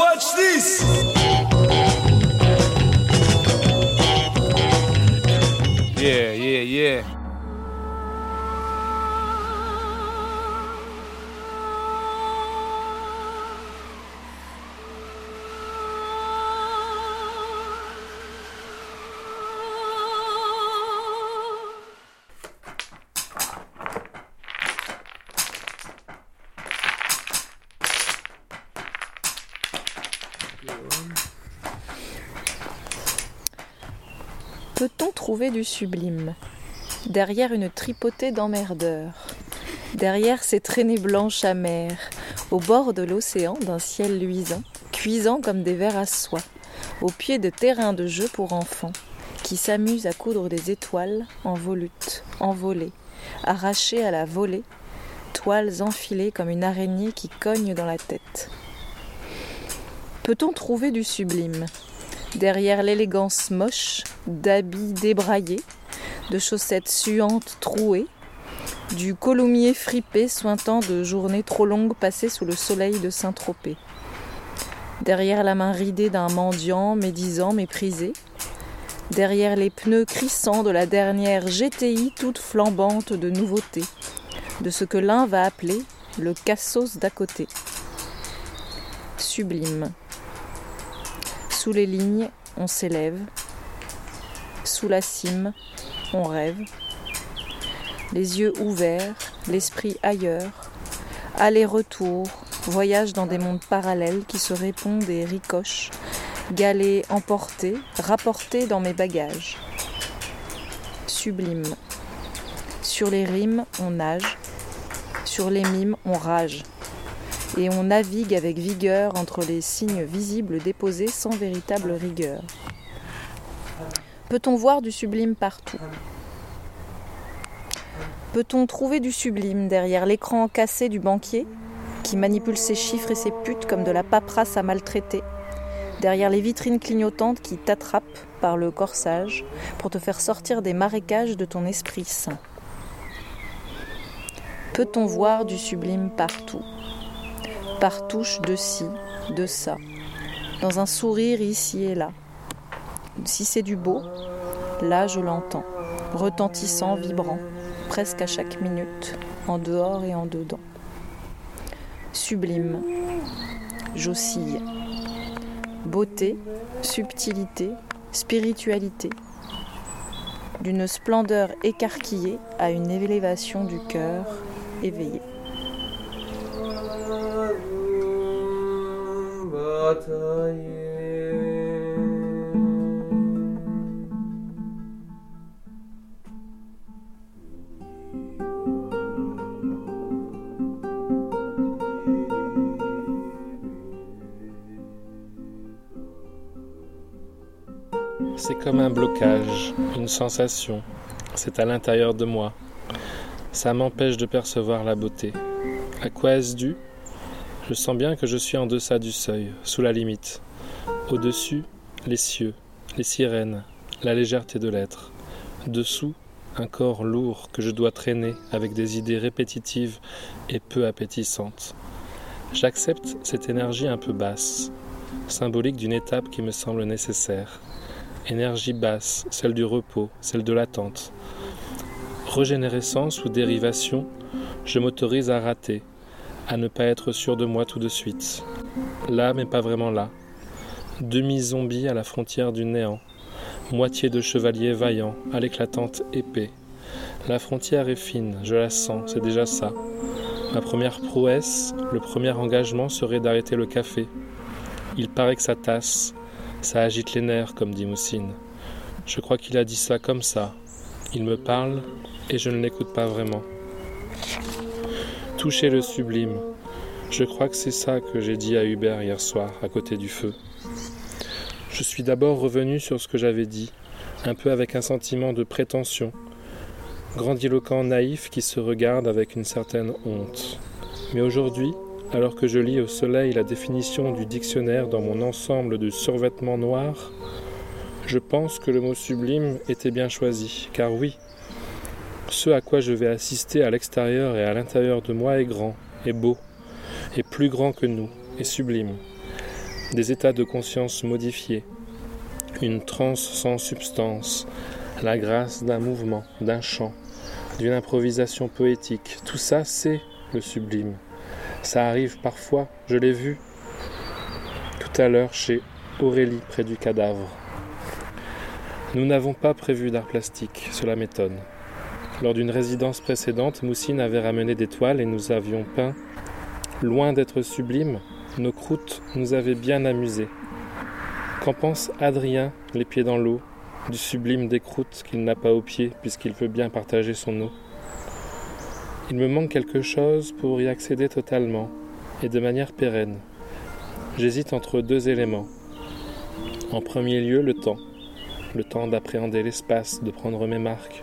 Watch this! Peut-on trouver du sublime Derrière une tripotée d'emmerdeurs, derrière ces traînées blanches amères, au bord de l'océan d'un ciel luisant, cuisant comme des vers à soie, au pied de terrains de jeu pour enfants, qui s'amusent à coudre des étoiles en volutes, envolées, arrachées à la volée, toiles enfilées comme une araignée qui cogne dans la tête. Peut-on trouver du sublime derrière l'élégance moche d'habits débraillés, de chaussettes suantes trouées, du coloumier fripé sointant de journées trop longues passées sous le soleil de Saint-Tropez. Derrière la main ridée d'un mendiant médisant méprisé, derrière les pneus crissants de la dernière GTI toute flambante de nouveautés, de ce que l'un va appeler le cassos d'à côté. Sublime. Sous les lignes, on s'élève. Sous la cime, on rêve. Les yeux ouverts, l'esprit ailleurs. Aller-retour, voyage dans des mondes parallèles qui se répondent et ricochent. Galets emportés, rapportés dans mes bagages. Sublime. Sur les rimes, on nage. Sur les mimes, on rage et on navigue avec vigueur entre les signes visibles déposés sans véritable rigueur. Peut-on voir du sublime partout? Peut-on trouver du sublime derrière l'écran cassé du banquier qui manipule ses chiffres et ses putes comme de la paperasse à maltraiter? Derrière les vitrines clignotantes qui t'attrapent par le corsage pour te faire sortir des marécages de ton esprit saint. Peut-on voir du sublime partout? Par touche de ci, de ça, dans un sourire ici et là. Si c'est du beau, là je l'entends, retentissant, vibrant, presque à chaque minute, en dehors et en dedans. Sublime, j'oscille. Beauté, subtilité, spiritualité, d'une splendeur écarquillée à une élévation du cœur éveillé. C'est comme un blocage, une sensation. C'est à l'intérieur de moi. Ça m'empêche de percevoir la beauté. À quoi est-ce dû Je sens bien que je suis en deçà du seuil, sous la limite. Au-dessus, les cieux, les sirènes, la légèreté de l'être. Dessous, un corps lourd que je dois traîner avec des idées répétitives et peu appétissantes. J'accepte cette énergie un peu basse, symbolique d'une étape qui me semble nécessaire. Énergie basse, celle du repos, celle de l'attente. Régénérescence ou dérivation, je m'autorise à rater, à ne pas être sûr de moi tout de suite. Là, mais pas vraiment là. Demi-zombie à la frontière du néant, moitié de chevalier vaillant à l'éclatante épée. La frontière est fine, je la sens, c'est déjà ça. Ma première prouesse, le premier engagement serait d'arrêter le café. Il paraît que ça tasse, ça agite les nerfs, comme dit Moussine. Je crois qu'il a dit ça comme ça. Il me parle et je ne l'écoute pas vraiment. Toucher le sublime. Je crois que c'est ça que j'ai dit à Hubert hier soir, à côté du feu. Je suis d'abord revenu sur ce que j'avais dit, un peu avec un sentiment de prétention, grandiloquent naïf qui se regarde avec une certaine honte. Mais aujourd'hui, alors que je lis au soleil la définition du dictionnaire dans mon ensemble de survêtements noirs, je pense que le mot sublime était bien choisi, car oui, ce à quoi je vais assister à l'extérieur et à l'intérieur de moi est grand, est beau, est plus grand que nous, est sublime. des états de conscience modifiés, une transe sans substance, la grâce d'un mouvement, d'un chant, d'une improvisation poétique. Tout ça, c'est le sublime. Ça arrive parfois, je l'ai vu tout à l'heure chez Aurélie près du cadavre. Nous n'avons pas prévu d'art plastique, cela m'étonne. Lors d'une résidence précédente, Moussine avait ramené des toiles et nous avions peint. Loin d'être sublime, nos croûtes nous avaient bien amusés. Qu'en pense Adrien, les pieds dans l'eau, du sublime des croûtes qu'il n'a pas aux pieds puisqu'il veut bien partager son eau? Il me manque quelque chose pour y accéder totalement et de manière pérenne. J'hésite entre deux éléments. En premier lieu, le temps. Le temps d'appréhender l'espace, de prendre mes marques.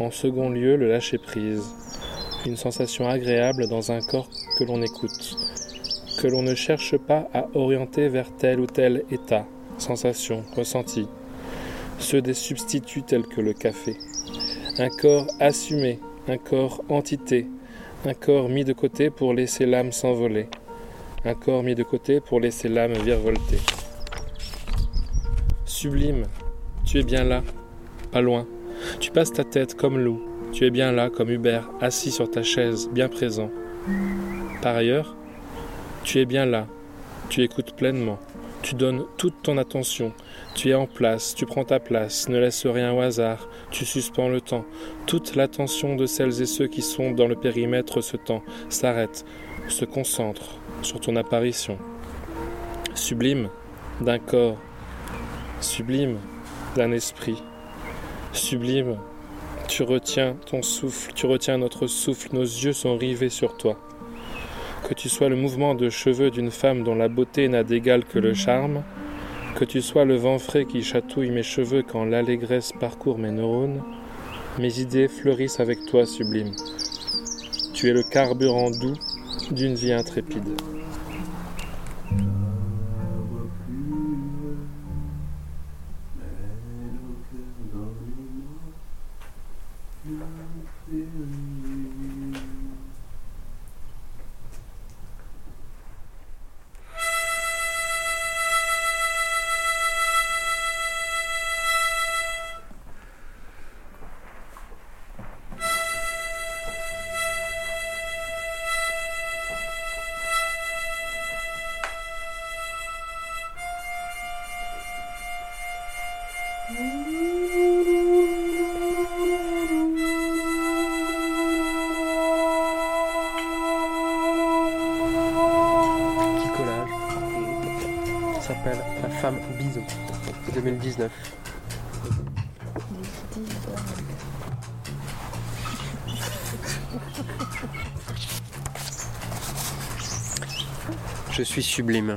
En second lieu, le lâcher-prise. Une sensation agréable dans un corps que l'on écoute, que l'on ne cherche pas à orienter vers tel ou tel état, sensation, ressenti, ceux des substituts tels que le café. Un corps assumé, un corps entité, un corps mis de côté pour laisser l'âme s'envoler, un corps mis de côté pour laisser l'âme virevolter. Sublime, tu es bien là, pas loin. Tu passes ta tête comme loup, tu es bien là comme Hubert, assis sur ta chaise, bien présent. Par ailleurs, tu es bien là, tu écoutes pleinement, tu donnes toute ton attention, tu es en place, tu prends ta place, ne laisse rien au hasard, tu suspends le temps. Toute l'attention de celles et ceux qui sont dans le périmètre ce temps s'arrête, se concentre sur ton apparition. Sublime d'un corps, sublime d'un esprit, sublime, tu retiens ton souffle, tu retiens notre souffle, nos yeux sont rivés sur toi. Que tu sois le mouvement de cheveux d'une femme dont la beauté n'a d'égal que le charme, que tu sois le vent frais qui chatouille mes cheveux quand l'allégresse parcourt mes neurones, mes idées fleurissent avec toi sublime. Tu es le carburant doux d'une vie intrépide. Petit collage. S'appelle La femme bison. 2019. Je suis sublime.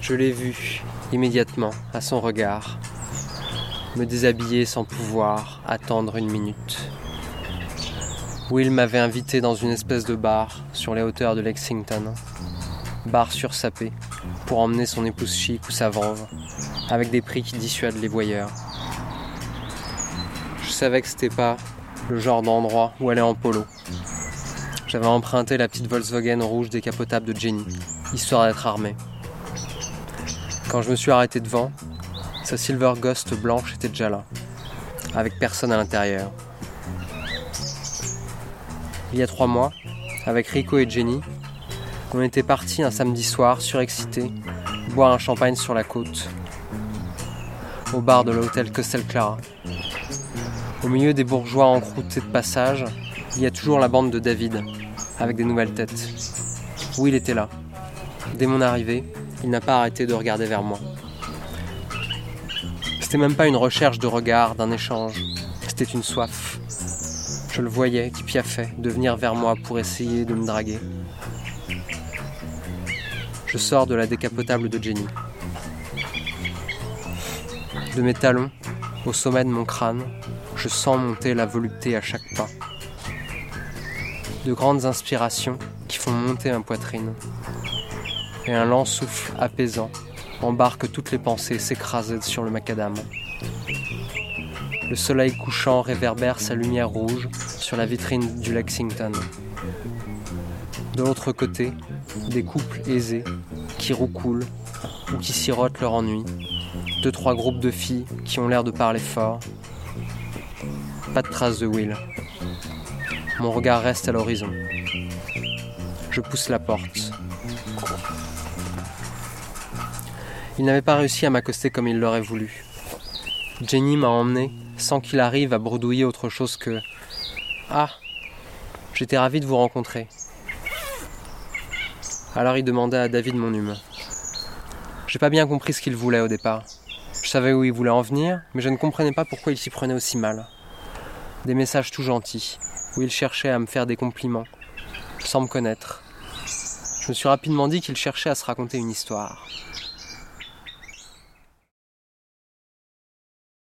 Je l'ai vu immédiatement à son regard, me déshabiller sans pouvoir attendre une minute. Will m'avait invité dans une espèce de bar sur les hauteurs de Lexington. Bar sursapé, pour emmener son épouse chic ou sa venve, avec des prix qui dissuadent les voyeurs. Je savais que c'était pas le genre d'endroit où aller en polo. J'avais emprunté la petite Volkswagen rouge décapotable de Jenny, histoire d'être armé. Quand je me suis arrêté devant, sa Silver Ghost blanche était déjà là, avec personne à l'intérieur. Il y a trois mois, avec Rico et Jenny, on était partis un samedi soir, surexcités, boire un champagne sur la côte, au bar de l'hôtel Costel Clara. Au milieu des bourgeois encroutés de passage, il y a toujours la bande de David, avec des nouvelles têtes. Will était là. Dès mon arrivée, il n'a pas arrêté de regarder vers moi. C'était même pas une recherche de regard, d'un échange. C'était une soif. Je le voyais qui piaffait de venir vers moi pour essayer de me draguer. Je sors de la décapotable de Jenny. De mes talons, au sommet de mon crâne, je sens monter la volupté à chaque pas. De grandes inspirations qui font monter ma poitrine. Et un lent souffle apaisant embarque toutes les pensées s'écraser sur le macadam. Le soleil couchant réverbère sa lumière rouge sur la vitrine du Lexington. De l'autre côté, des couples aisés qui roucoulent ou qui sirotent leur ennui. Deux, trois groupes de filles qui ont l'air de parler fort. Pas de trace de Will. Mon regard reste à l'horizon. Je pousse la porte. Il n'avait pas réussi à m'accoster comme il l'aurait voulu. Jenny m'a emmené sans qu'il arrive à bredouiller autre chose que Ah, j'étais ravi de vous rencontrer. Alors il demanda à David mon hume. J'ai pas bien compris ce qu'il voulait au départ. Je savais où il voulait en venir, mais je ne comprenais pas pourquoi il s'y prenait aussi mal. Des messages tout gentils, où il cherchait à me faire des compliments, sans me connaître. Je me suis rapidement dit qu'il cherchait à se raconter une histoire.